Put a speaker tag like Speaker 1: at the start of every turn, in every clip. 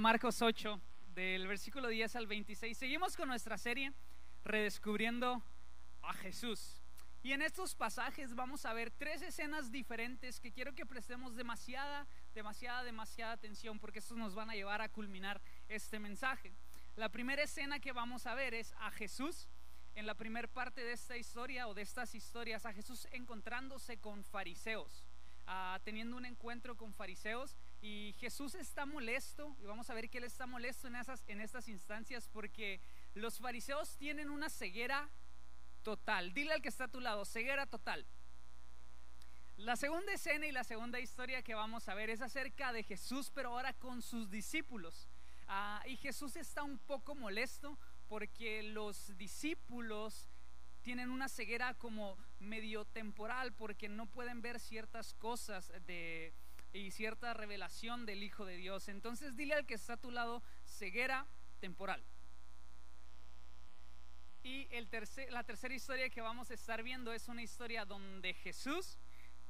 Speaker 1: Marcos 8, del versículo 10 al 26. Seguimos con nuestra serie Redescubriendo a Jesús. Y en estos pasajes vamos a ver tres escenas diferentes que quiero que prestemos demasiada, demasiada, demasiada atención porque estos nos van a llevar a culminar este mensaje. La primera escena que vamos a ver es a Jesús en la primera parte de esta historia o de estas historias, a Jesús encontrándose con fariseos, ah, teniendo un encuentro con fariseos y Jesús está molesto, y vamos a ver que Él está molesto en, esas, en estas instancias porque los fariseos tienen una ceguera total. Dile al que está a tu lado, ceguera total. La segunda escena y la segunda historia que vamos a ver es acerca de Jesús, pero ahora con sus discípulos. Ah, y Jesús está un poco molesto porque los discípulos tienen una ceguera como medio temporal porque no pueden ver ciertas cosas de, y cierta revelación del Hijo de Dios. Entonces dile al que está a tu lado, ceguera temporal. Y el la tercera historia que vamos a estar viendo es una historia donde Jesús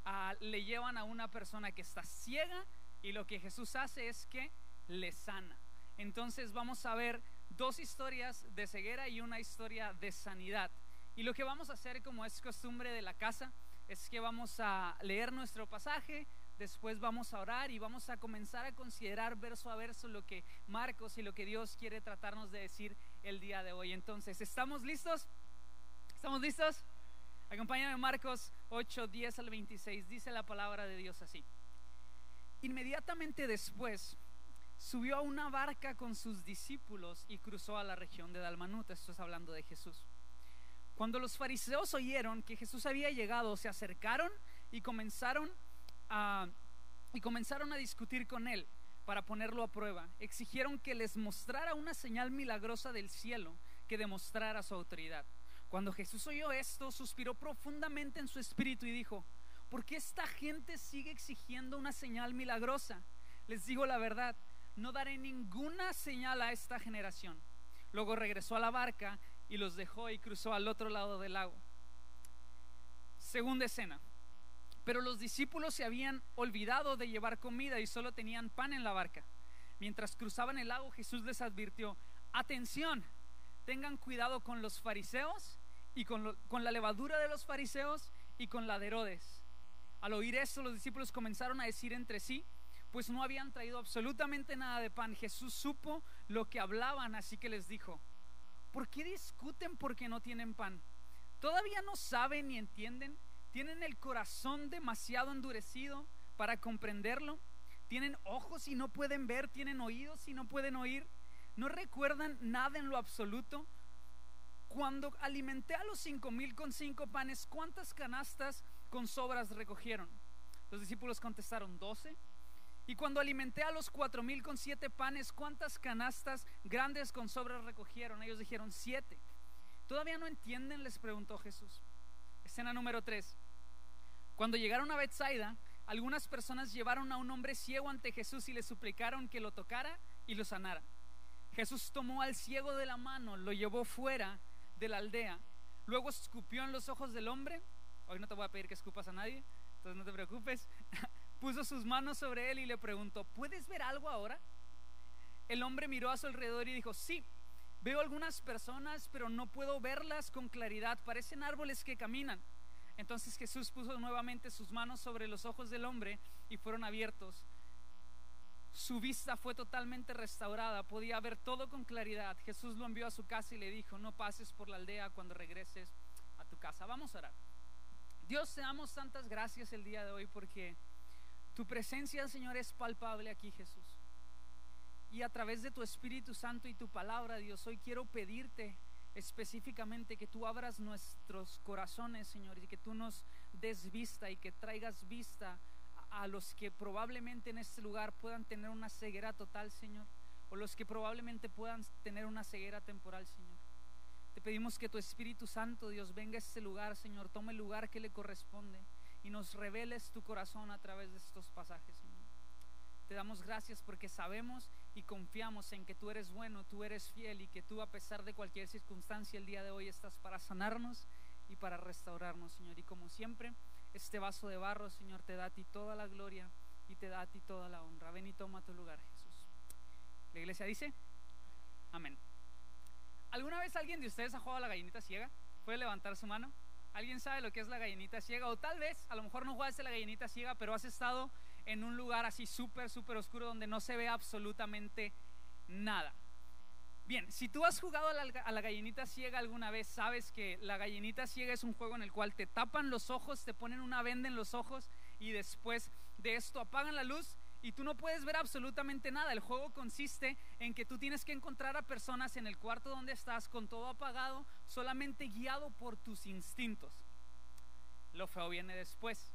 Speaker 1: ah, le llevan a una persona que está ciega y lo que Jesús hace es que le sana. Entonces vamos a ver dos historias de ceguera y una historia de sanidad. Y lo que vamos a hacer, como es costumbre de la casa, es que vamos a leer nuestro pasaje, después vamos a orar y vamos a comenzar a considerar verso a verso lo que Marcos y lo que Dios quiere tratarnos de decir el día de hoy. Entonces, ¿estamos listos? ¿Estamos listos? Acompáñame Marcos 8, 10 al 26. Dice la palabra de Dios así. Inmediatamente después subió a una barca con sus discípulos y cruzó a la región de Dalmanuta. Esto es hablando de Jesús. Cuando los fariseos oyeron que Jesús había llegado, se acercaron y comenzaron y comenzaron a discutir con él para ponerlo a prueba. Exigieron que les mostrara una señal milagrosa del cielo que demostrara su autoridad. Cuando Jesús oyó esto, suspiró profundamente en su espíritu y dijo, ¿por qué esta gente sigue exigiendo una señal milagrosa? Les digo la verdad, no daré ninguna señal a esta generación. Luego regresó a la barca y los dejó y cruzó al otro lado del lago. Segunda escena. Pero los discípulos se habían olvidado de llevar comida y solo tenían pan en la barca. Mientras cruzaban el lago, Jesús les advirtió, atención, tengan cuidado con los fariseos y con, la levadura de los fariseos y con la de Herodes. Al oír esto, los discípulos comenzaron a decir entre sí, pues no habían traído absolutamente nada de pan. Jesús supo lo que hablaban, así que les dijo, ¿por qué discuten porque no tienen pan? ¿Todavía no saben ni entienden? ¿Tienen el corazón demasiado endurecido para comprenderlo? ¿Tienen ojos y no pueden ver? ¿Tienen oídos y no pueden oír? ¿No recuerdan nada en lo absoluto? Cuando alimenté a los cinco mil con cinco panes, ¿cuántas canastas con sobras recogieron? Los discípulos contestaron, doce. Y cuando alimenté a los cuatro mil con siete panes, ¿cuántas canastas grandes con sobras recogieron? Ellos dijeron, siete. ¿Todavía no entienden? Les preguntó Jesús. Escena número 3. Cuando llegaron a Bethsaida, algunas personas llevaron a un hombre ciego ante Jesús y le suplicaron que lo tocara y lo sanara. Jesús tomó al ciego de la mano, lo llevó fuera de la aldea, luego escupió en los ojos del hombre. Hoy no te voy a pedir que escupas a nadie, entonces no te preocupes. Puso sus manos sobre él y le preguntó, ¿puedes ver algo ahora? El hombre miró a su alrededor y dijo, sí, Veo algunas personas, pero no puedo verlas con claridad. Parecen árboles que caminan. Entonces Jesús puso nuevamente sus manos sobre los ojos del hombre y fueron abiertos. Su vista fue totalmente restaurada, podía ver todo con claridad. Jesús lo envió a su casa y le dijo, no pases por la aldea cuando regreses a tu casa. Vamos a orar. Dios, te damos tantas gracias el día de hoy porque tu presencia, Señor, es palpable aquí, Jesús. Y a través de tu Espíritu Santo y tu palabra, Dios, hoy quiero pedirte específicamente que tú abras nuestros corazones, Señor, y que tú nos des vista y que traigas vista a, los que probablemente en este lugar puedan tener una ceguera total, Señor, o los que probablemente puedan tener una ceguera temporal, Señor. Te pedimos que tu Espíritu Santo, Dios, venga a este lugar, Señor, tome el lugar que le corresponde y nos reveles tu corazón a través de estos pasajes, Señor. Te damos gracias porque sabemos y confiamos en que tú eres bueno, tú eres fiel y que tú a pesar de cualquier circunstancia el día de hoy estás para sanarnos y para restaurarnos, Señor. Y como siempre, este vaso de barro, Señor, te da a ti toda la gloria y te da a ti toda la honra. Ven y toma tu lugar, Jesús. La iglesia dice, amén. ¿Alguna vez alguien de ustedes ha jugado a la gallinita ciega? ¿Puede levantar su mano? ¿Alguien sabe lo que es la gallinita ciega? O tal vez, a lo mejor no jugaste la gallinita ciega, pero has estado en un lugar así súper, súper oscuro donde no se ve absolutamente nada. Bien, si tú has jugado a la, a la, gallinita ciega alguna vez, sabes que la gallinita ciega es un juego en el cual te tapan los ojos, te ponen una venda en los ojos y después de esto apagan la luz y tú no puedes ver absolutamente nada. El juego consiste en que tú tienes que encontrar a personas en el cuarto donde estás con todo apagado, solamente guiado por tus instintos. Lo feo viene después.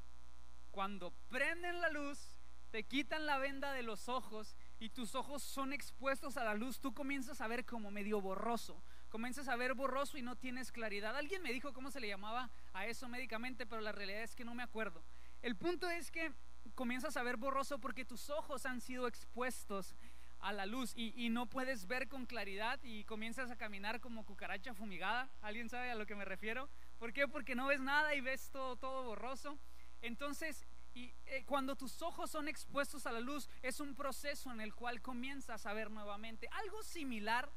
Speaker 1: Cuando prenden la luz, te quitan la venda de los ojos y tus ojos son expuestos a la luz, tú comienzas a ver como medio borroso. Comienzas a ver borroso y no tienes claridad. Alguien me dijo cómo se le llamaba a eso médicamente, pero la realidad es que no me acuerdo. El punto es que comienzas a ver borroso porque tus ojos han sido expuestos a la luz y, y, no puedes ver con claridad y comienzas a caminar como cucaracha fumigada. ¿Alguien sabe a lo que me refiero? ¿Por qué? Porque no ves nada y ves todo, todo borroso. Entonces, eh, cuando tus ojos son expuestos a la luz, es un proceso en el cual comienzas a ver nuevamente. Algo similar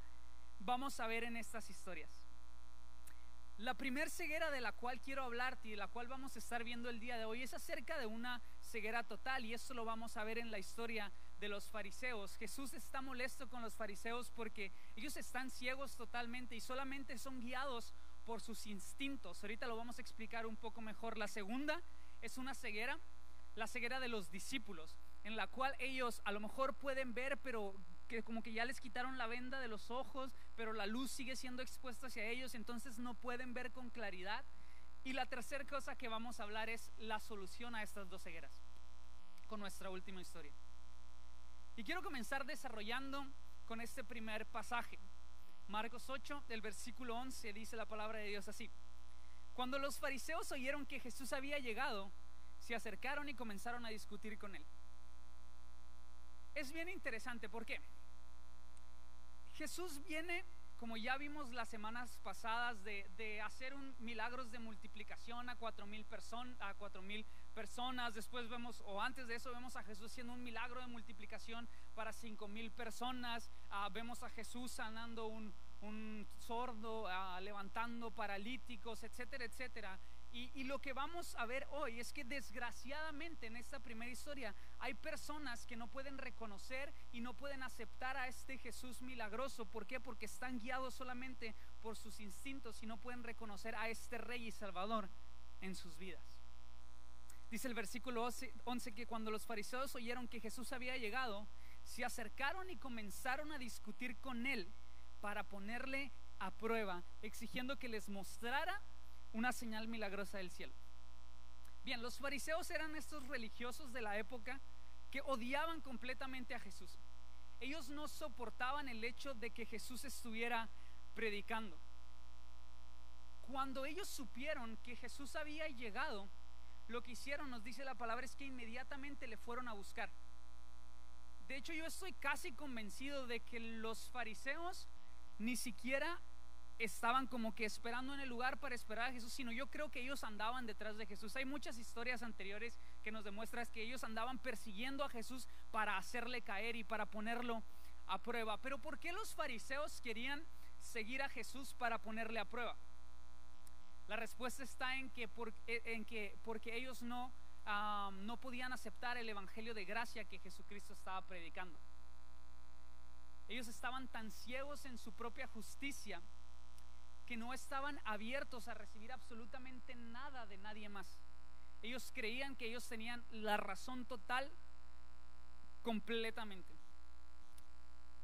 Speaker 1: vamos a ver en estas historias. La primer ceguera de la cual quiero hablarte y de la cual vamos a estar viendo el día de hoy es acerca de una ceguera total y esto lo vamos a ver en la historia de los fariseos. Jesús está molesto con los fariseos porque ellos están ciegos totalmente y solamente son guiados por sus instintos. Ahorita lo vamos a explicar un poco mejor. La segunda es una ceguera, la ceguera de los discípulos, en la cual ellos a lo mejor pueden ver, pero que como que ya les quitaron la venda de los ojos, pero la luz sigue siendo expuesta hacia ellos, entonces no pueden ver con claridad. Y la tercera cosa que vamos a hablar es la solución a estas dos cegueras, con nuestra última historia. Y quiero comenzar desarrollando con este primer pasaje. Marcos 8, del versículo 11, dice la palabra de Dios así. Cuando los fariseos oyeron que Jesús había llegado, se acercaron y comenzaron a discutir con él. Es bien interesante, ¿por qué? Jesús viene, como ya vimos las semanas pasadas, de, de hacer un milagros de multiplicación a cuatro mil personas. Después vemos, o antes de eso, vemos a Jesús haciendo un milagro de multiplicación para cinco mil personas. Uh, vemos a Jesús sanando un, un sordo, uh, levantando paralíticos, etcétera, etcétera. Y, y, lo que vamos a ver hoy es que desgraciadamente en esta primera historia hay personas que no pueden reconocer y no pueden aceptar a este Jesús milagroso. ¿Por qué? Porque están guiados solamente por sus instintos y no pueden reconocer a este Rey y Salvador en sus vidas. Dice el versículo 11 que cuando los fariseos oyeron que Jesús había llegado, se acercaron y comenzaron a discutir con él para ponerle a prueba, exigiendo que les mostrara una señal milagrosa del cielo. Bien, los fariseos eran estos religiosos de la época que odiaban completamente a Jesús. Ellos no soportaban el hecho de que Jesús estuviera predicando. Cuando ellos supieron que Jesús había llegado, lo que hicieron, nos dice la palabra, es que inmediatamente le fueron a buscar. De hecho, yo estoy casi convencido de que los fariseos ni siquiera estaban como que esperando en el lugar para esperar a Jesús, sino yo creo que ellos andaban detrás de Jesús. Hay muchas historias anteriores que nos demuestran que ellos andaban persiguiendo a Jesús para hacerle caer y para ponerlo a prueba. Pero ¿por qué los fariseos querían seguir a Jesús para ponerle a prueba? La respuesta está en que, que porque ellos no, um, no podían aceptar el Evangelio de gracia que Jesucristo estaba predicando. Ellos estaban tan ciegos en su propia justicia que no estaban abiertos a recibir absolutamente nada de nadie más. Ellos creían que ellos tenían la razón total completamente.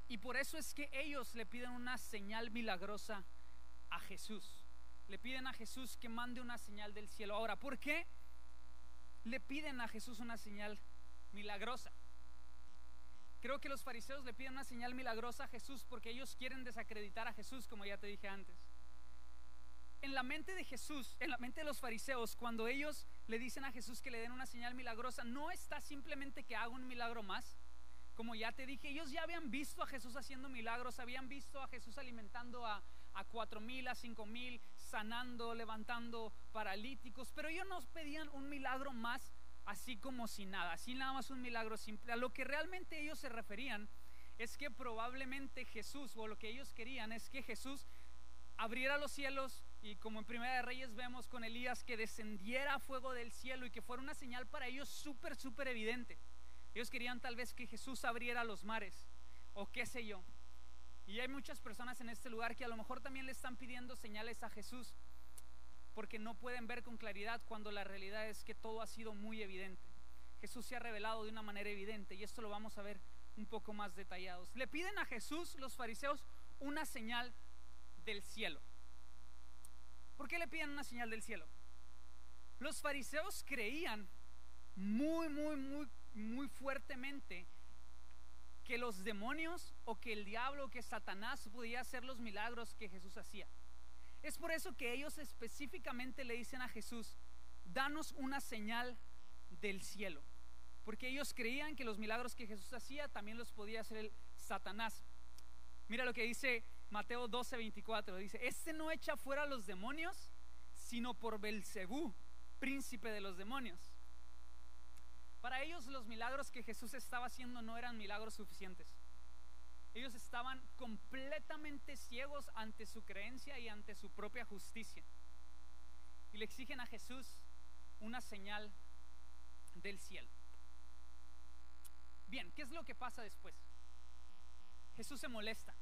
Speaker 1: Y por eso es que ellos le piden una señal milagrosa a Jesús. Le piden a Jesús que mande una señal del cielo. Ahora, ¿por qué le piden a Jesús una señal milagrosa? Creo que los fariseos le piden una señal milagrosa a Jesús porque ellos quieren desacreditar a Jesús, como ya te dije antes en la mente de Jesús, en la mente de los fariseos, cuando ellos le dicen a Jesús que le den una señal milagrosa, no está simplemente que haga un milagro más. Como ya te dije, ellos ya habían visto a Jesús haciendo milagros, habían visto a Jesús alimentando a, a cuatro mil, a cinco mil, sanando, levantando paralíticos, pero ellos nos pedían un milagro más así como sin nada, así nada más un milagro simple. A lo que realmente ellos se referían es que probablemente Jesús, o lo que ellos querían, es que Jesús abriera los cielos y como en Primera de Reyes vemos con Elías que descendiera fuego del cielo y que fuera una señal para ellos súper, súper evidente. Ellos querían tal vez que Jesús abriera los mares o qué sé yo. Y hay muchas personas en este lugar que a lo mejor también le están pidiendo señales a Jesús porque no pueden ver con claridad cuando la realidad es que todo ha sido muy evidente. Jesús se ha revelado de una manera evidente y esto lo vamos a ver un poco más detallados. Le piden a Jesús los fariseos una señal del cielo. ¿Por qué le piden una señal del cielo? Los fariseos creían muy, muy, muy, muy fuertemente que los demonios o que el diablo o que Satanás podía hacer los milagros que Jesús hacía. Es por eso que ellos específicamente le dicen a Jesús, danos una señal del cielo. Porque ellos creían que los milagros que Jesús hacía también los podía hacer el Satanás. Mira lo que dice Mateo 12, 24. Dice, este no echa fuera a los demonios, sino por Belcebú, príncipe de los demonios. Para ellos los milagros que Jesús estaba haciendo no eran milagros suficientes. Ellos estaban completamente ciegos ante su creencia y ante su propia justicia. Y le exigen a Jesús una señal del cielo. Bien, ¿qué es lo que pasa después? Jesús se molesta.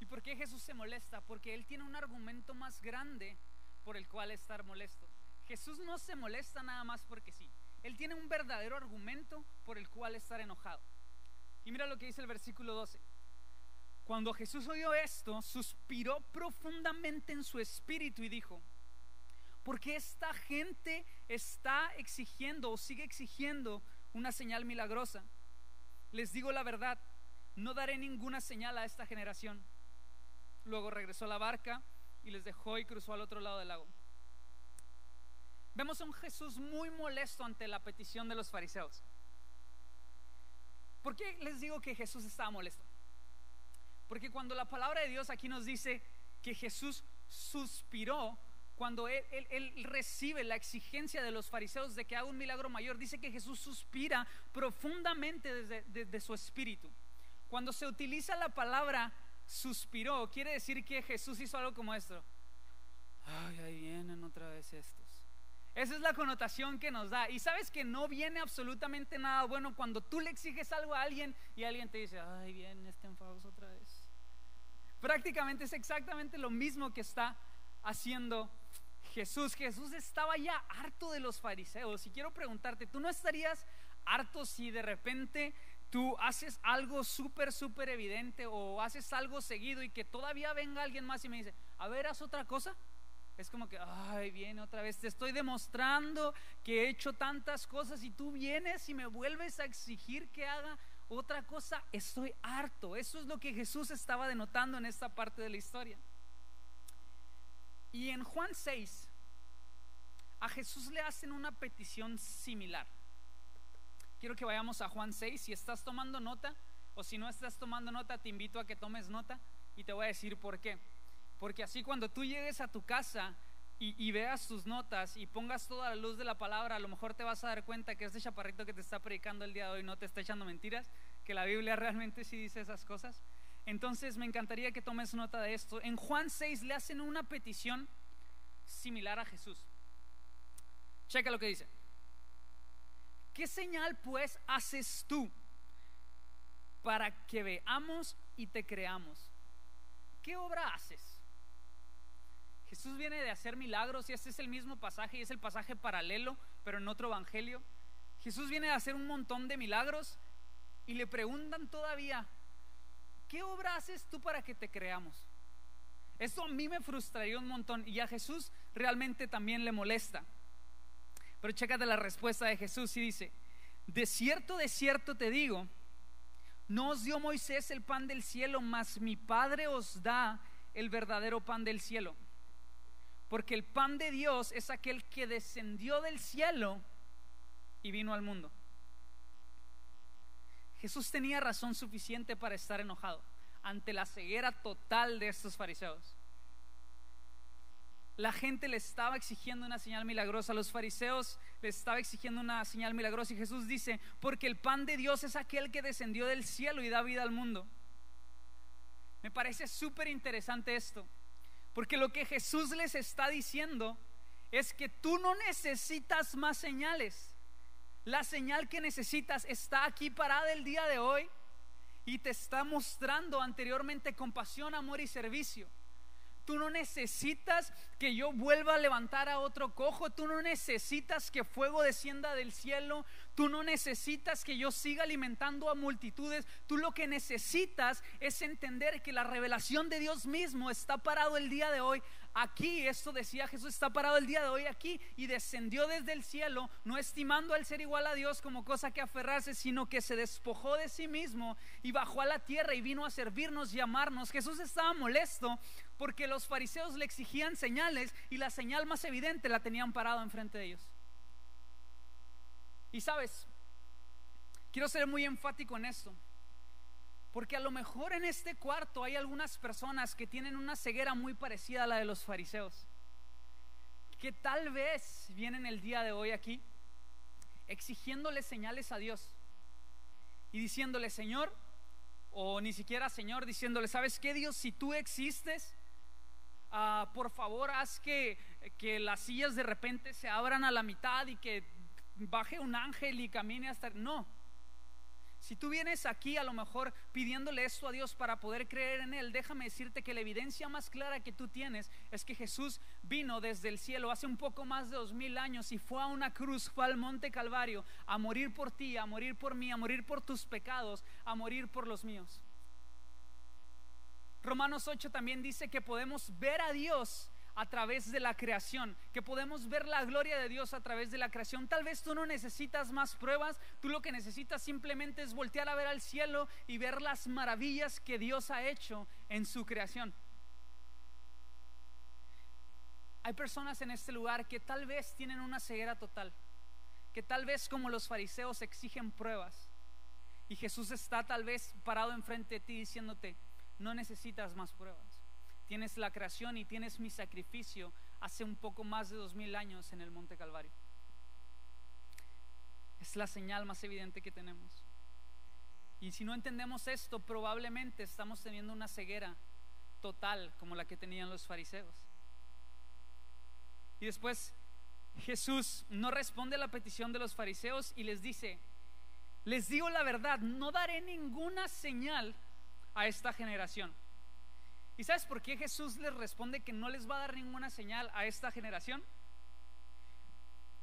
Speaker 1: ¿Y por qué Jesús se molesta? Porque Él tiene un argumento más grande por el cual estar molesto. Jesús no se molesta nada más porque sí. Él tiene un verdadero argumento por el cual estar enojado. Y mira lo que dice el versículo 12. Cuando Jesús oyó esto, suspiró profundamente en su espíritu y dijo, porque esta gente está exigiendo o sigue exigiendo una señal milagrosa. Les digo la verdad, no daré ninguna señal a esta generación. Luego regresó a la barca y les dejó y cruzó al otro lado del lago. Vemos a un Jesús muy molesto ante la petición de los fariseos. ¿Por qué les digo que Jesús estaba molesto? Porque cuando la palabra de Dios aquí nos dice que Jesús suspiró, cuando él, recibe la exigencia de los fariseos de que haga un milagro mayor, dice que Jesús suspira profundamente desde, su espíritu. Cuando se utiliza la palabra suspiró, quiere decir que Jesús hizo algo como esto. Ay, ahí vienen otra vez estos. Esa es la connotación que nos da. Y sabes que no viene absolutamente nada bueno cuando tú le exiges algo a alguien y alguien te dice, ay, viene este enfadoso otra vez. Prácticamente es exactamente lo mismo que está haciendo Jesús. Jesús estaba ya harto de los fariseos. Y quiero preguntarte, ¿tú no estarías harto si de repente tú haces algo súper, súper evidente o haces algo seguido y que todavía venga alguien más y me dice, a ver, haz otra cosa? Es como que, ay, viene otra vez, te estoy demostrando que he hecho tantas cosas y tú vienes y me vuelves a exigir que haga otra cosa, estoy harto. Eso es lo que Jesús estaba denotando en esta parte de la historia. Y en Juan 6, a Jesús le hacen una petición similar. Quiero que vayamos a Juan 6, si estás tomando nota o si no estás tomando nota, te invito a que tomes nota y te voy a decir por qué. Porque así cuando tú llegues a tu casa y, veas tus notas y pongas toda la luz de la palabra, a lo mejor te vas a dar cuenta que este chaparrito que te está predicando el día de hoy no te está echando mentiras, que la Biblia realmente sí dice esas cosas. Entonces me encantaría que tomes nota de esto. En Juan 6 le hacen una petición similar a Jesús. Checa lo que dice. ¿Qué señal pues haces tú para que veamos y te creamos? ¿Qué obra haces? Jesús viene de hacer milagros y este es el mismo pasaje y es el pasaje paralelo, pero en otro evangelio. Jesús viene de hacer un montón de milagros y le preguntan todavía, ¿qué obra haces tú para que te creamos? Esto a mí me frustraría un montón y a Jesús realmente también le molesta. Pero chécate la respuesta de Jesús y dice, de cierto, de cierto te digo, no os dio Moisés el pan del cielo, mas mi Padre os da el verdadero pan del cielo. Porque el pan de Dios es aquel que descendió del cielo y vino al mundo. Jesús tenía razón suficiente para estar enojado ante la ceguera total de estos fariseos. la gente le estaba exigiendo una señal milagrosa, los fariseos le estaba exigiendo una señal milagrosa y Jesús dice, porque el pan de Dios es aquel que descendió del cielo y da vida al mundo. Me parece súper interesante esto, porque lo que Jesús les está diciendo es que tú no necesitas más señales. La señal que necesitas está aquí parada el día de hoy y te está mostrando anteriormente compasión, amor y servicio. Tú no necesitas que yo vuelva a levantar a otro cojo. Tú no necesitas que fuego descienda del cielo. Tú no necesitas que yo siga alimentando a multitudes. Tú lo que necesitas es entender que la revelación de Dios mismo está parado el día de hoy aquí. Esto decía Jesús, está parado el día de hoy aquí y descendió desde el cielo, no estimando al ser igual a Dios como cosa que aferrarse, sino que se despojó de sí mismo y bajó a la tierra y vino a servirnos y amarnos. Jesús estaba molesto porque los fariseos le exigían señales y la señal más evidente la tenían parado enfrente de ellos. Y sabes, quiero ser muy enfático en esto, porque a lo mejor en este cuarto hay algunas personas que tienen una ceguera muy parecida a la de los fariseos, que tal vez vienen el día de hoy aquí exigiéndole señales a Dios y diciéndole, Señor, o ni siquiera Señor, diciéndole, ¿sabes qué Dios? Si tú existes, Ah, por favor haz que, que las sillas de repente se abran a la mitad y que baje un ángel y camine hasta... No. Si tú vienes aquí a lo mejor pidiéndole esto a Dios para poder creer en Él, déjame decirte que la evidencia más clara que tú tienes es que Jesús vino desde el cielo hace un poco más de dos mil años y fue a una cruz, fue al monte Calvario a morir por ti, a morir por mí, a morir por tus pecados, a morir por los míos. Romanos 8 también dice que podemos ver a Dios a través de la creación, que podemos ver la gloria de Dios a través de la creación. Tal vez tú no necesitas más pruebas, tú lo que necesitas simplemente es voltear a ver al cielo y ver las maravillas que Dios ha hecho en su creación. Hay personas en este lugar que tal vez tienen una ceguera total, que tal vez como los fariseos exigen pruebas. Y Jesús está tal vez parado enfrente de ti diciéndote, no necesitas más pruebas. Tienes la creación y tienes mi sacrificio hace un poco más de dos mil años en el Monte Calvario. Es la señal más evidente que tenemos. Y si no entendemos esto, probablemente estamos teniendo una ceguera total como la que tenían los fariseos. Y después Jesús no responde a la petición de los fariseos y les dice, les digo la verdad, no daré ninguna señal a esta generación. ¿Y sabes por qué Jesús les responde que no les va a dar ninguna señal a esta generación?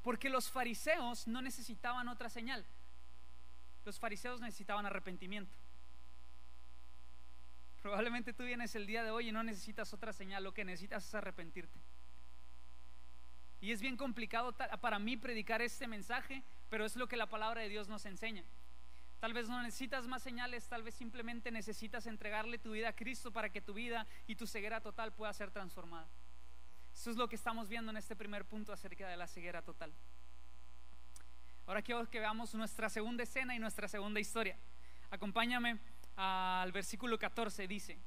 Speaker 1: Porque los fariseos no necesitaban otra señal. Los fariseos necesitaban arrepentimiento. Probablemente tú vienes el día de hoy y no necesitas otra señal, lo que necesitas es arrepentirte. Y es bien complicado para mí predicar este mensaje, pero es lo que la palabra de Dios nos enseña. Tal vez no necesitas más señales, tal vez simplemente necesitas entregarle tu vida a Cristo para que tu vida y tu ceguera total pueda ser transformada. Eso es lo que estamos viendo en este primer punto acerca de la ceguera total. Ahora quiero que veamos nuestra segunda escena y nuestra segunda historia. Acompáñame al versículo 14, dice,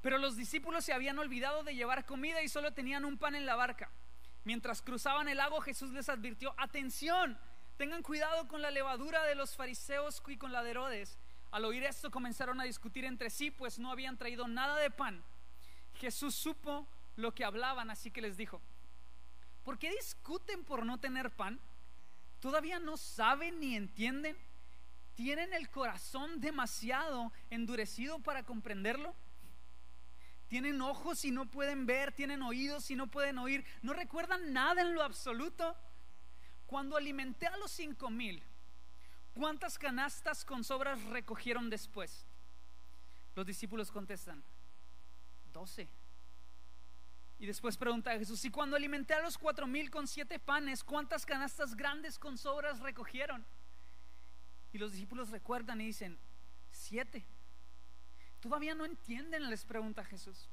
Speaker 1: pero los discípulos se habían olvidado de llevar comida y solo tenían un pan en la barca. Mientras cruzaban el lago, Jesús les advirtió, atención, Tengan cuidado con la levadura de los fariseos y con la de Herodes. Al oír esto comenzaron a discutir entre sí, pues no habían traído nada de pan. Jesús supo lo que hablaban, así que les dijo, ¿por qué discuten por no tener pan? ¿Todavía no saben ni entienden? ¿Tienen el corazón demasiado endurecido para comprenderlo? ¿Tienen ojos y no pueden ver? ¿Tienen oídos y no pueden oír? ¿No recuerdan nada en lo absoluto? Cuando alimenté a los cinco mil, ¿cuántas canastas con sobras recogieron después? Los discípulos contestan, doce. Y después pregunta a Jesús, ¿y cuando alimenté a los cuatro mil con siete panes, cuántas canastas grandes con sobras recogieron? Y los discípulos recuerdan y dicen, siete. Todavía no entienden, les pregunta Jesús.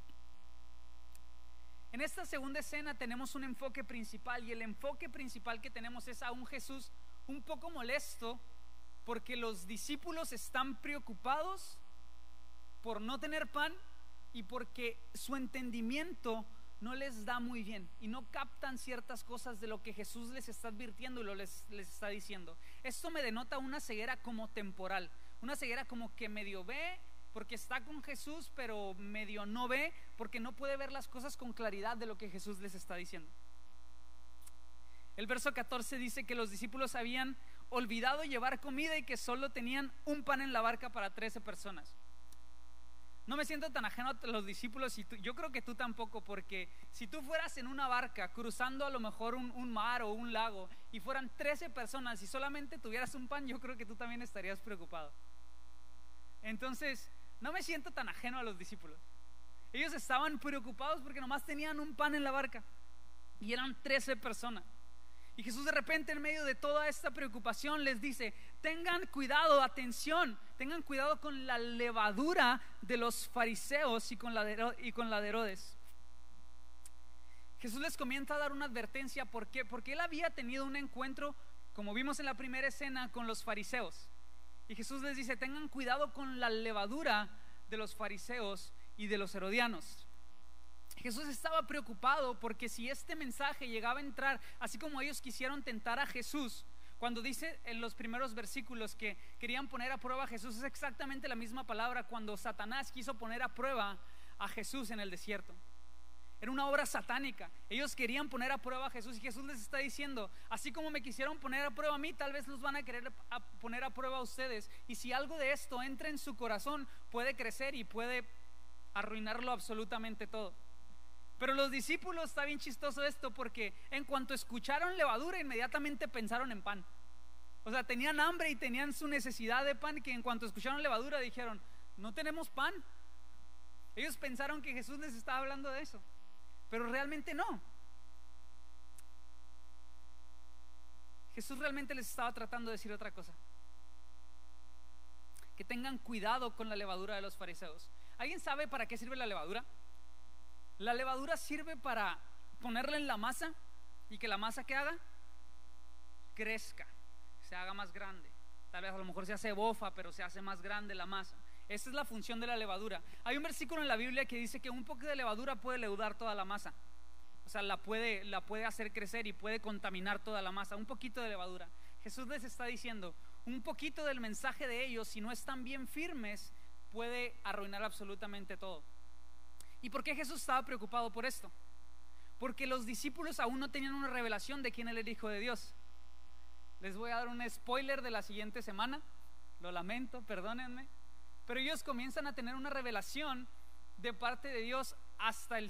Speaker 1: En esta segunda escena tenemos un enfoque principal y el enfoque principal que tenemos es a un Jesús un poco molesto porque los discípulos están preocupados por no tener pan y porque su entendimiento no les da muy bien y no captan ciertas cosas de lo que Jesús les está advirtiendo y lo les, les está diciendo. Esto me denota una ceguera como temporal, una ceguera como que medio ve porque está con Jesús, pero medio no ve porque no puede ver las cosas con claridad de lo que Jesús les está diciendo. El verso 14 dice que los discípulos habían olvidado llevar comida y que solo tenían un pan en la barca para 13 personas. No me siento tan ajeno a los discípulos y yo creo que tú tampoco, porque si tú fueras en una barca cruzando a lo mejor un, un, mar o un lago y fueran 13 personas y solamente tuvieras un pan, yo creo que tú también estarías preocupado. Entonces, no me siento tan ajeno a los discípulos. Ellos estaban preocupados porque nomás tenían un pan en la barca y eran 13 personas. Y Jesús de repente en medio de toda esta preocupación les dice, tengan cuidado, atención, tengan cuidado con la levadura de los fariseos y con la de, y con la de Herodes. Jesús les comienza a dar una advertencia, ¿por qué? Porque él había tenido un encuentro, como vimos en la primera escena, con los fariseos. Y Jesús les dice, tengan cuidado con la levadura de los fariseos y de los herodianos. Jesús estaba preocupado porque si este mensaje llegaba a entrar, así como ellos quisieron tentar a Jesús, cuando dice en los primeros versículos que querían poner a prueba a Jesús, es exactamente la misma palabra cuando Satanás quiso poner a prueba a Jesús en el desierto. Era una obra satánica. Ellos querían poner a prueba a Jesús y Jesús les está diciendo, así como me quisieron poner a prueba a mí, tal vez los van a querer poner a prueba a ustedes. Y si algo de esto entra en su corazón, puede crecer y puede arruinarlo absolutamente todo. Pero los discípulos, está bien chistoso esto, porque en cuanto escucharon levadura, inmediatamente pensaron en pan. O sea, tenían hambre y tenían su necesidad de pan, que en cuanto escucharon levadura dijeron, no tenemos pan. Ellos pensaron que Jesús les estaba hablando de eso, pero realmente no. Jesús realmente les estaba tratando de decir otra cosa. Que tengan cuidado con la levadura de los fariseos. ¿Alguien sabe para qué sirve la levadura? La levadura sirve para ponerla en la masa y que la masa que haga crezca, se haga más grande. Tal vez a lo mejor se hace bofa, pero se hace más grande la masa. Esa es la función de la levadura. Hay un versículo en la Biblia que dice que un poco de levadura puede leudar toda la masa. O sea, la puede, la puede hacer crecer y puede contaminar toda la masa. Un poquito de levadura. Jesús les está diciendo, un poquito del mensaje de ellos, si no están bien firmes, puede arruinar absolutamente todo. ¿Y por qué Jesús estaba preocupado por esto? Porque los discípulos aún no tenían una revelación de quién era el Hijo de Dios. Les voy a dar un spoiler de la siguiente semana. Lo lamento, perdónenme. Pero ellos comienzan a tener una revelación de parte de Dios hasta,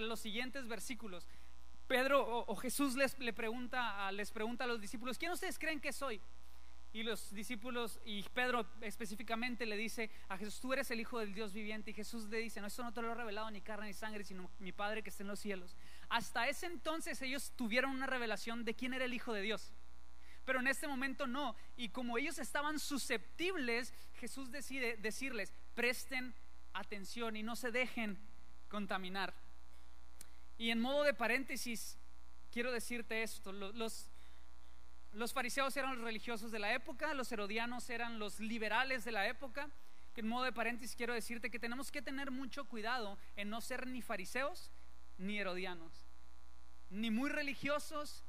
Speaker 1: los siguientes versículos. Pedro o, Jesús les, le pregunta, les pregunta a los discípulos, ¿quién ustedes creen que soy? Y los discípulos, y Pedro específicamente le dice a Jesús, tú eres el Hijo del Dios viviente. Y Jesús le dice, no, esto no te lo ha revelado ni carne ni sangre, sino mi Padre que está en los cielos. Hasta ese entonces ellos tuvieron una revelación de quién era el Hijo de Dios. Pero en este momento no. Y como ellos estaban susceptibles, Jesús decide decirles, presten atención y no se dejen contaminar. Y en modo de paréntesis, quiero decirte esto, los, los fariseos eran los religiosos de la época, los herodianos eran los liberales de la época. En modo de paréntesis quiero decirte que tenemos que tener mucho cuidado en no ser ni fariseos ni herodianos, ni muy religiosos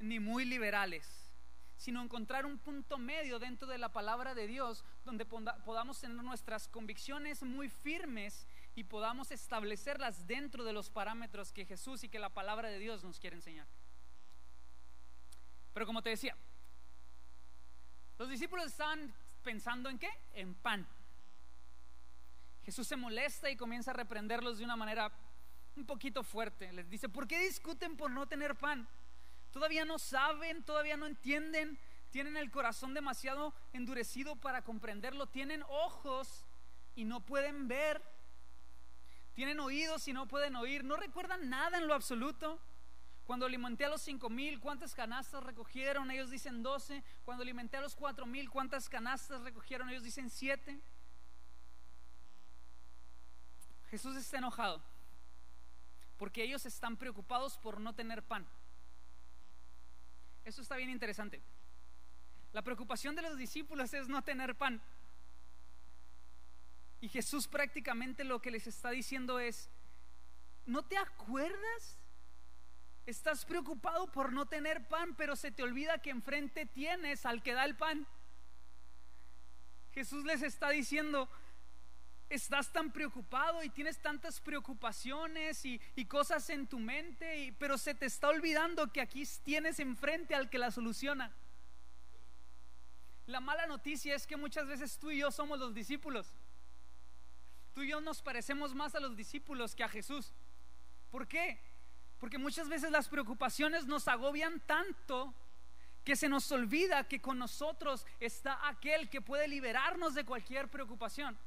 Speaker 1: ni muy liberales, sino encontrar un punto medio dentro de la palabra de Dios donde podamos tener nuestras convicciones muy firmes y podamos establecerlas dentro de los parámetros que Jesús y que la palabra de Dios nos quiere enseñar. Pero como te decía, los discípulos estaban pensando en qué? En pan. Jesús se molesta y comienza a reprenderlos de una manera un poquito fuerte. Les dice, ¿por qué discuten por no tener pan? Todavía no saben, todavía no entienden, tienen el corazón demasiado endurecido para comprenderlo, tienen ojos y no pueden ver, tienen oídos y no pueden oír, no recuerdan nada en lo absoluto. Cuando alimenté a los cinco mil, ¿cuántas canastas recogieron? Ellos dicen doce. Cuando alimenté a los cuatro mil, ¿cuántas canastas recogieron? Ellos dicen siete. Jesús está enojado porque ellos están preocupados por no tener pan. Eso está bien interesante. La preocupación de los discípulos es no tener pan. Y Jesús prácticamente lo que les está diciendo es, ¿no te acuerdas? Estás preocupado por no tener pan, pero se te olvida que enfrente tienes al que da el pan. Jesús les está diciendo, estás tan preocupado y tienes tantas preocupaciones y, cosas en tu mente, pero se te está olvidando que aquí tienes enfrente al que la soluciona. La mala noticia es que muchas veces tú y yo somos los discípulos. Tú y yo nos parecemos más a los discípulos que a Jesús. ¿Por qué? Porque muchas veces las preocupaciones nos agobian tanto que se nos olvida que con nosotros está aquel que puede liberarnos de cualquier preocupación.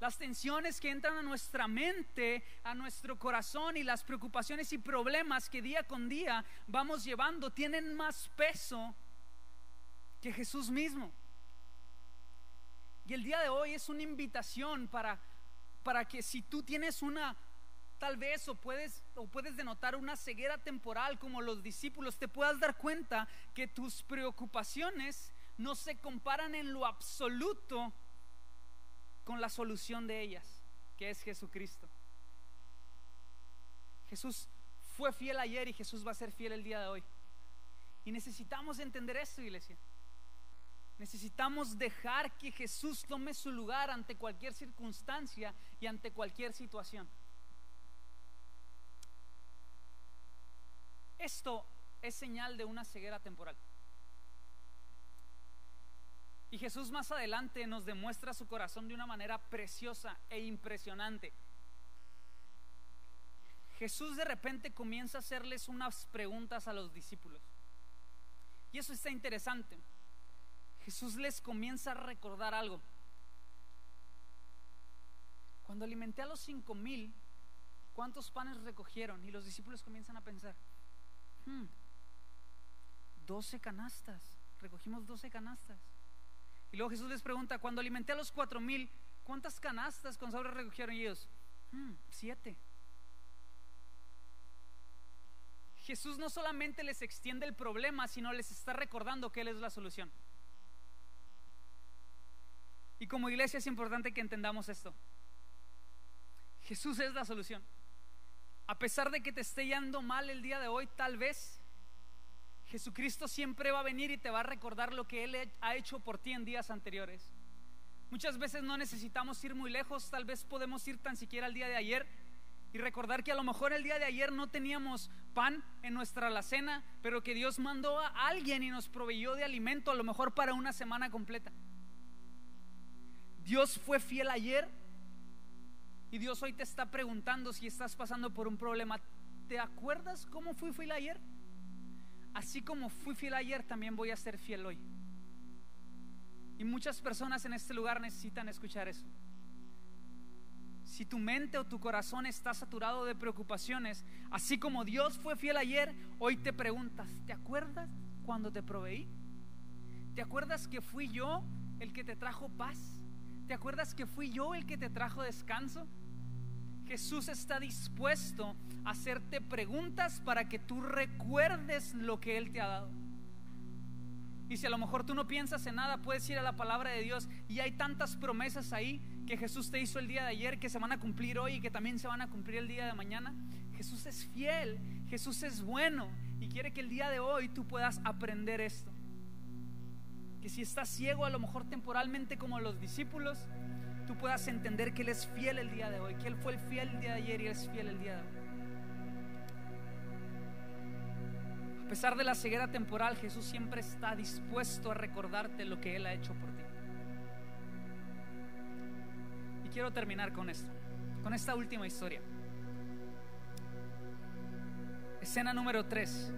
Speaker 1: Las tensiones que entran a nuestra mente, a nuestro corazón y las preocupaciones y problemas que día con día vamos llevando tienen más peso que Jesús mismo. Y el día de hoy es una invitación para, para que si tú tienes una, tal vez o puedes, o puedes denotar una ceguera temporal como los discípulos, te puedas dar cuenta que tus preocupaciones no se comparan en lo absoluto con la solución de ellas, que es Jesucristo. Jesús fue fiel ayer y Jesús va a ser fiel el día de hoy. Y necesitamos entender esto, iglesia. Necesitamos dejar que Jesús tome su lugar ante cualquier circunstancia y ante cualquier situación. Esto es señal de una ceguera temporal. Y Jesús más adelante nos demuestra su corazón de una manera preciosa e impresionante. Jesús de repente comienza a hacerles unas preguntas a los discípulos. Y eso está interesante. Jesús les comienza a recordar algo. Cuando alimenté a los cinco mil, ¿cuántos panes recogieron? Y los discípulos comienzan a pensar, hmm, doce canastas, recogimos doce canastas. Y luego Jesús les pregunta, cuando alimenté a los cuatro mil, ¿cuántas canastas con sobra recogieron ellos? Hmm, siete. Jesús no solamente les extiende el problema, sino les está recordando que Él es la solución. Y como iglesia es importante que entendamos esto. Jesús es la solución. A pesar de que te esté yendo mal el día de hoy, tal vez Jesucristo siempre va a venir y te va a recordar lo que Él ha hecho por ti en días anteriores. Muchas veces no necesitamos ir muy lejos, tal vez podemos ir tan siquiera al día de ayer y recordar que a lo mejor el día de ayer no teníamos pan en nuestra alacena, pero que Dios mandó a alguien y nos proveyó de alimento a lo mejor para una semana completa. Dios fue fiel ayer y Dios hoy te está preguntando si estás pasando por un problema. ¿Te acuerdas cómo fui fiel ayer? así como fui fiel ayer, también voy a ser fiel hoy. Y muchas personas en este lugar necesitan escuchar eso. Si tu mente o tu corazón está saturado de preocupaciones, así como Dios fue fiel ayer, hoy te preguntas, ¿te acuerdas cuando te proveí? ¿Te acuerdas que fui yo el que te trajo paz? ¿Te acuerdas que fui yo el que te trajo descanso? Jesús está dispuesto a hacerte preguntas para que tú recuerdes lo que Él te ha dado. Y si a lo mejor tú no piensas en nada, puedes ir a la palabra de Dios y hay tantas promesas ahí que Jesús te hizo el día de ayer, que se van a cumplir hoy y que también se van a cumplir el día de mañana. Jesús es fiel, Jesús es bueno y quiere que el día de hoy tú puedas aprender esto. Que si estás ciego a lo mejor temporalmente como los discípulos, tú puedas entender que Él es fiel el día de hoy, que Él fue el fiel el día de ayer y es fiel el día de hoy. A pesar de la ceguera temporal, Jesús siempre está dispuesto a recordarte lo que Él ha hecho por ti. Y quiero terminar con esto, con esta última historia. Escena número 3.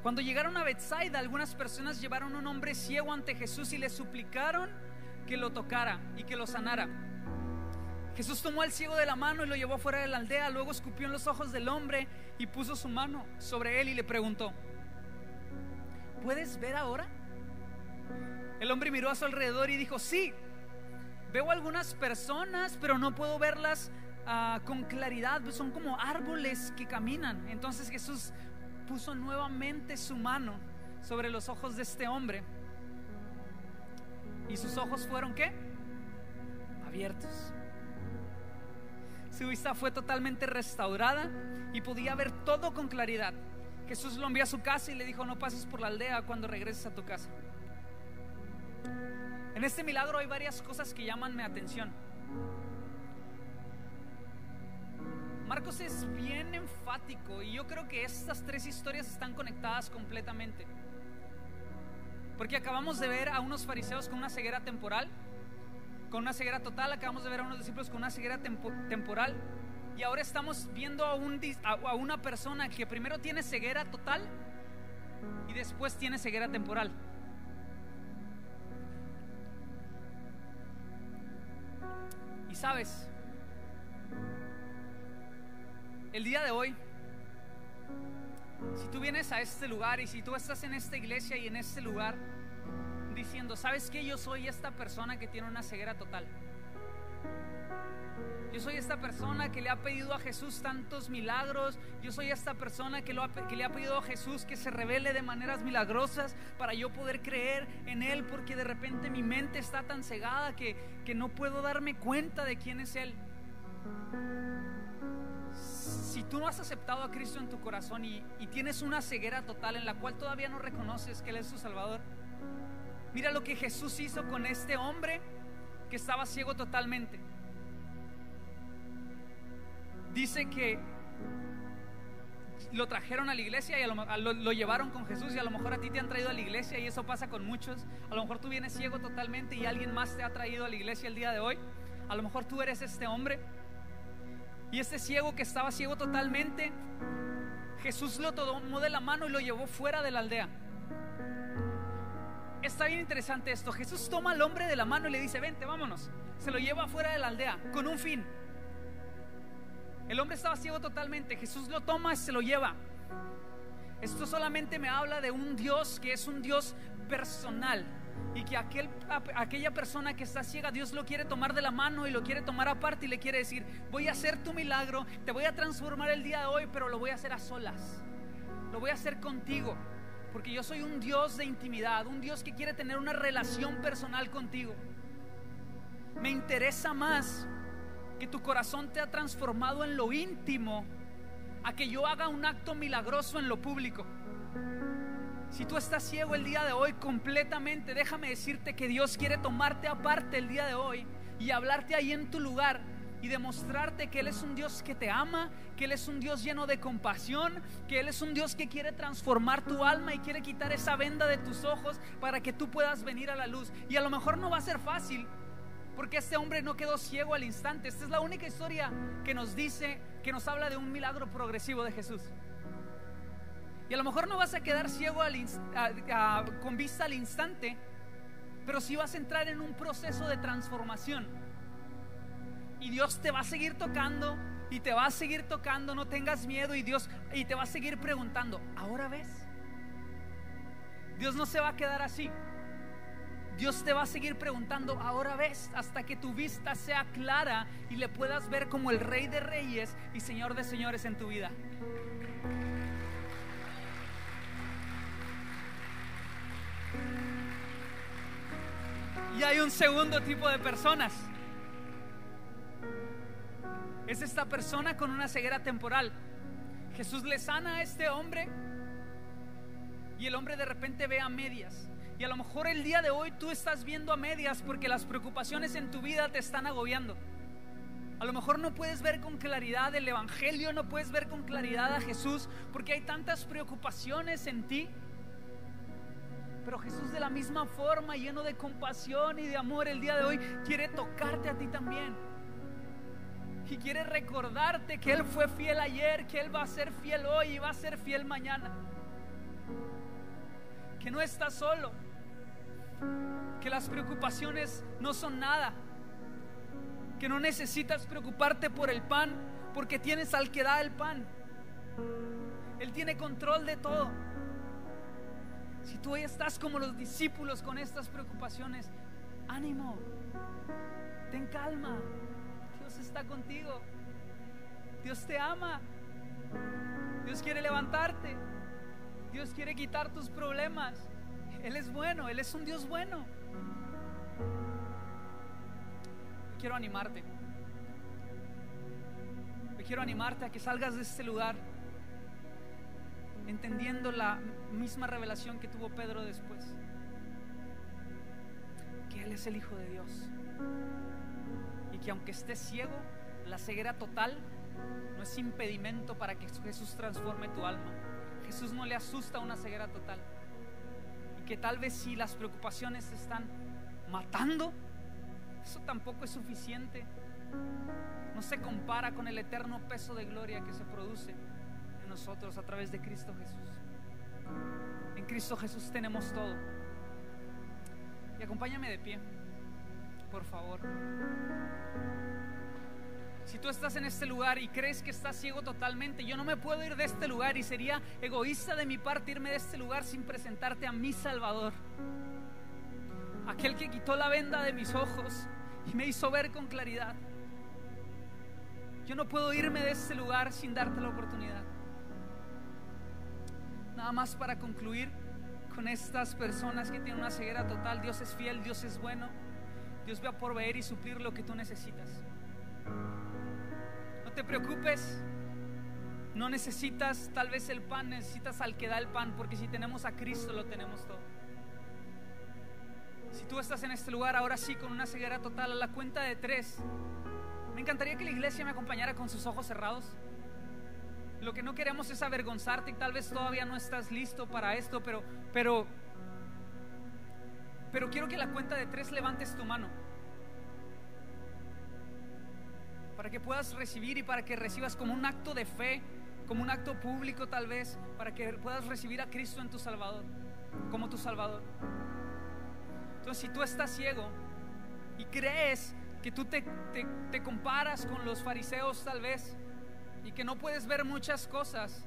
Speaker 1: Cuando llegaron a Bethsaida, algunas personas llevaron un hombre ciego ante Jesús y le suplicaron que lo tocara y que lo sanara. Jesús tomó al ciego de la mano y lo llevó fuera de la aldea, luego escupió en los ojos del hombre y puso su mano sobre él y le preguntó, ¿puedes ver ahora? El hombre miró a su alrededor y dijo, sí, veo algunas personas, pero no puedo verlas ah, con claridad, son como árboles que caminan. Entonces Jesús puso nuevamente su mano sobre los ojos de este hombre ¿Y sus ojos fueron qué? Abiertos. Su vista fue totalmente restaurada y podía ver todo con claridad. Jesús lo envió a su casa y le dijo, no pases por la aldea cuando regreses a tu casa. En este milagro hay varias cosas que llaman mi atención. Marcos es bien enfático y yo creo que estas tres historias están conectadas completamente. Porque acabamos de ver a unos fariseos con una ceguera temporal, con una ceguera total, acabamos de ver a unos discípulos con una ceguera temporal y ahora estamos viendo a, un, a una persona que primero tiene ceguera total y después tiene ceguera temporal. Y sabes, el día de hoy, si tú vienes a este lugar y si tú estás en esta iglesia y en este lugar diciendo, ¿sabes qué? Yo soy esta persona que tiene una ceguera total. Yo soy esta persona que le ha pedido a Jesús tantos milagros. Yo soy esta persona que, que le ha pedido a Jesús que se revele de maneras milagrosas para yo poder creer en Él porque de repente mi mente está tan cegada que, que no puedo darme cuenta de quién es Él si tú no has aceptado a Cristo en tu corazón y, tienes una ceguera total en la cual todavía no reconoces que Él es tu Salvador, mira lo que Jesús hizo con este hombre que estaba ciego totalmente. Dice que lo trajeron a la iglesia y lo, lo, llevaron con Jesús y a lo mejor a ti te han traído a la iglesia y eso pasa con muchos. A lo mejor tú vienes ciego totalmente y alguien más te ha traído a la iglesia el día de hoy. A lo mejor tú eres este hombre y este ciego que estaba ciego totalmente, Jesús lo tomó de la mano y lo llevó fuera de la aldea. Está bien interesante esto. Jesús toma al hombre de la mano y le dice, vente, vámonos. Se lo lleva fuera de la aldea con un fin. El hombre estaba ciego totalmente. Jesús lo toma y se lo lleva. Esto solamente me habla de un Dios que es un Dios personal y que aquel, aquella persona que está ciega, Dios lo quiere tomar de la mano y lo quiere tomar aparte y le quiere decir, voy a hacer tu milagro, te voy a transformar el día de hoy, pero lo voy a hacer a solas, lo voy a hacer contigo, porque yo soy un Dios de intimidad, un Dios que quiere tener una relación personal contigo. Me interesa más que tu corazón te ha transformado en lo íntimo a que yo haga un acto milagroso en lo público. Si tú estás ciego el día de hoy completamente, déjame decirte que Dios quiere tomarte aparte el día de hoy y hablarte ahí en tu lugar y demostrarte que Él es un Dios que te ama, que Él es un Dios lleno de compasión, que Él es un Dios que quiere transformar tu alma y quiere quitar esa venda de tus ojos para que tú puedas venir a la luz. Y a lo mejor no va a ser fácil, porque este hombre no quedó ciego al instante. Esta es la única historia que nos dice, que nos habla de un milagro progresivo de Jesús. Y a lo mejor no vas a quedar ciego con vista al instante, pero sí vas a entrar en un proceso de transformación. Y Dios te va a seguir tocando y te va a seguir tocando, no tengas miedo y Dios y te va a seguir preguntando, ¿ahora ves? Dios no se va a quedar así. Dios te va a seguir preguntando, ahora ves, hasta que tu vista sea clara y le puedas ver como el Rey de Reyes y Señor de Señores en tu vida. Y hay un segundo tipo de personas. Es esta persona con una ceguera temporal. Jesús le sana a este hombre y el hombre de repente ve a medias. Y a lo mejor el día de hoy tú estás viendo a medias porque las preocupaciones en tu vida te están agobiando. A lo mejor no puedes ver con claridad el Evangelio, no puedes ver con claridad a Jesús porque hay tantas preocupaciones en ti. Pero Jesús de la misma forma, lleno de compasión y de amor, el día de hoy quiere tocarte a ti también. Y quiere recordarte que Él fue fiel ayer, que Él va a ser fiel hoy y va a ser fiel mañana. Que no estás solo. Que las preocupaciones no son nada. Que no necesitas preocuparte por el pan porque tienes al que da el pan. Él tiene control de todo. Si tú hoy estás como los discípulos con estas preocupaciones, ánimo, ten calma, Dios está contigo, Dios te ama, Dios quiere levantarte, Dios quiere quitar tus problemas, Él es bueno, Él es un Dios bueno. Quiero animarte. quiero animarte a que salgas de este lugar entendiendo la misma revelación que tuvo Pedro después. Que Él es el Hijo de Dios. Y que aunque estés ciego, la ceguera total no es impedimento para que Jesús transforme tu alma. Jesús no le asusta una ceguera total. Y que tal vez si las preocupaciones te están matando, eso tampoco es suficiente. No se compara con el eterno peso de gloria que se produce nosotros a través de Cristo Jesús. En Cristo Jesús tenemos todo. Y acompáñame de pie, por favor. Si tú estás en este lugar y crees que estás ciego totalmente, yo no me puedo ir de este lugar y sería egoísta de mi parte irme de este lugar sin presentarte a mi Salvador. Aquel que quitó la venda de mis ojos y me hizo ver con claridad. Yo no puedo irme de este lugar sin darte la oportunidad. Nada más para concluir con estas personas que tienen una ceguera total. Dios es fiel, Dios es bueno. Dios va a proveer y suplir lo que tú necesitas. No te preocupes. No necesitas tal vez el pan, necesitas al que da el pan, porque si tenemos a Cristo lo tenemos todo. Si tú estás en este lugar ahora sí con una ceguera total, a la cuenta de tres, me encantaría que la iglesia me acompañara con sus ojos cerrados. Lo que no queremos es avergonzarte y tal vez todavía no estás listo para esto, pero, pero, pero quiero que la cuenta de tres levantes tu mano. Para que puedas recibir y para que recibas como un acto de fe, como un acto público tal vez, para que puedas recibir a Cristo en tu Salvador, como tu Salvador. Entonces, si tú estás ciego y crees que tú te, te, comparas con los fariseos tal vez y que no puedes ver muchas cosas,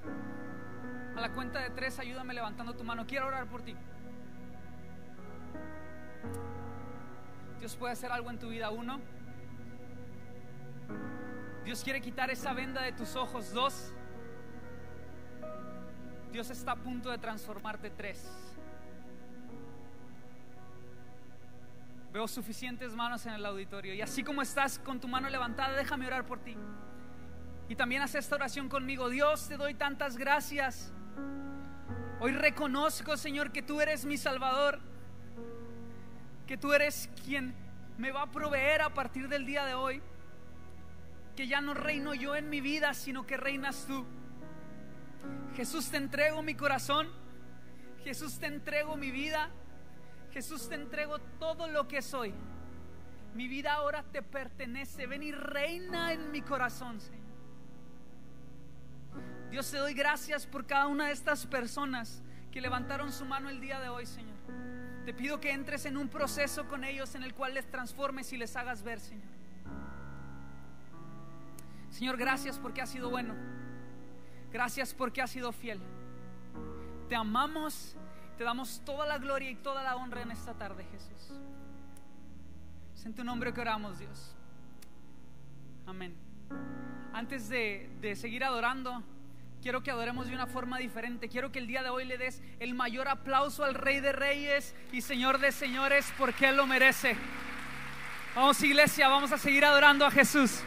Speaker 1: a la cuenta de tres ayúdame levantando tu mano. Quiero orar por ti. Dios puede hacer algo en tu vida. Uno. Dios quiere quitar esa venda de tus ojos. Dos. Dios está a punto de transformarte. Tres. Veo suficientes manos en el auditorio. Y así como estás con tu mano levantada, déjame orar por ti. Y también haz esta oración conmigo. Dios, te doy tantas gracias. Hoy reconozco, Señor, que tú eres mi Salvador. Que tú eres quien me va a proveer a partir del día de hoy. Que ya no reino yo en mi vida, sino que reinas tú. Jesús, te entrego mi corazón. Jesús, te entrego mi vida. Jesús, te entrego todo lo que soy. Mi vida ahora te pertenece. Ven y reina en mi corazón, Señor. Dios, te doy gracias por cada una de estas personas que levantaron su mano el día de hoy, Señor. Te pido que entres en un proceso con ellos en el cual les transformes y les hagas ver, Señor. Señor, gracias porque has sido bueno. Gracias porque has sido fiel. Te amamos te damos toda la gloria y toda la honra en esta tarde, Jesús. Es en tu nombre que oramos, Dios. Amén. Antes de, de seguir adorando, quiero que adoremos de una forma diferente. Quiero que el día de hoy le des el mayor aplauso al Rey de Reyes y Señor de Señores porque Él lo merece. Vamos iglesia, vamos a seguir adorando a Jesús.